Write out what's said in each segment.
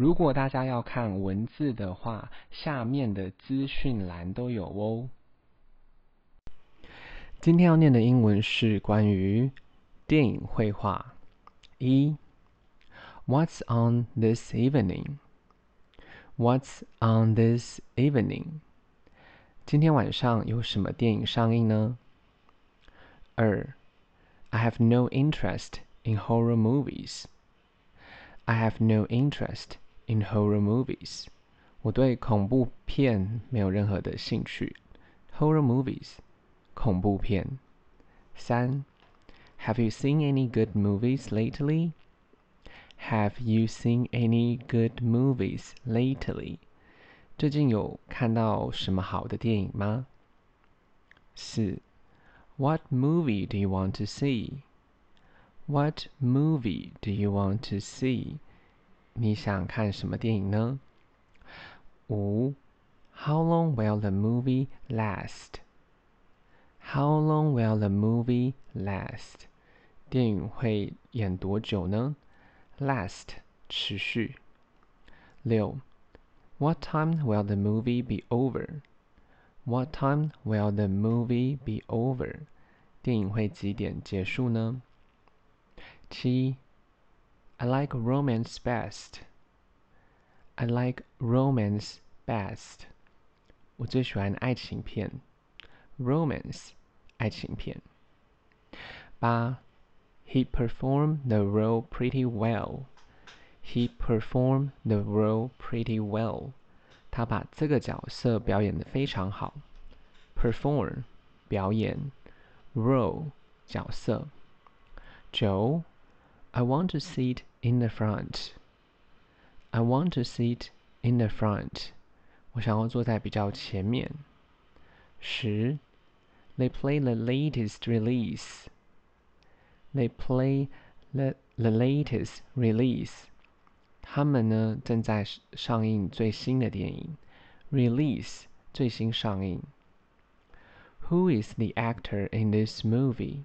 如果大家要看文字的话，下面的资讯栏都有哦。今天要念的英文是关于电影绘画。一，What's on this evening？What's on this evening？今天晚上有什么电影上映呢？二，I have no interest in horror movies. I have no interest in horror movies. 我对恐怖片没有任何的兴趣。Horror movies，恐怖片。三，Have you seen any good movies lately? Have you seen any good movies lately? 最近有看到什么好的电影吗？四，What movie do you want to see? What movie do you want to see? 你想看什么电影呢？五，How long will the movie last? How long will the movie last? 电影会演多久呢？Last 持续。六。What time will the movie be over? What time will the movie be over? 电影会几点结束呢？七 ，I like romance best. I like romance best. 我最喜欢爱情片，romance 爱情片。八，He performed the role pretty well. He performed the role pretty well. 他把这个角色表演的非常好。Perform 表演，role 角色。九 ，I want to sit in the front. I want to sit in the front. 我想要坐在比较前面。十，They play the latest release. They play the the latest release. 他们呢正在上映最新的电影，release 最新上映。Who is the actor in this movie?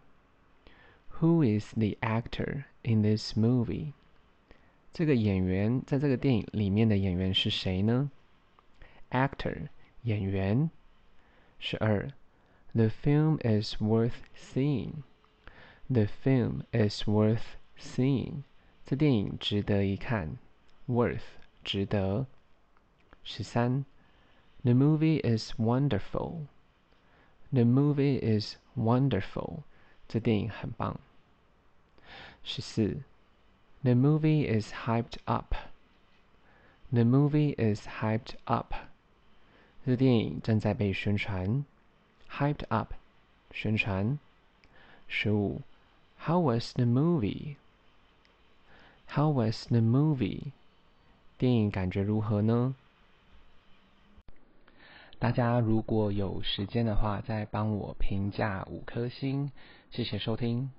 Who is the actor in this movie? 这个演员在这个电影里面的演员是谁呢？Actor 演员。十二，The film is worth seeing. The film is worth seeing. 这电影值得一看。worth 值得。十三，The movie is wonderful. The movie is wonderful. 这电影很棒。十四，The movie is hyped up. The movie is hyped up. 这电影正在被宣传。hyped up 宣传。十五，How was the movie? How was the movie? 电影感觉如何呢？大家如果有时间的话，再帮我评价五颗星， 谢谢收听。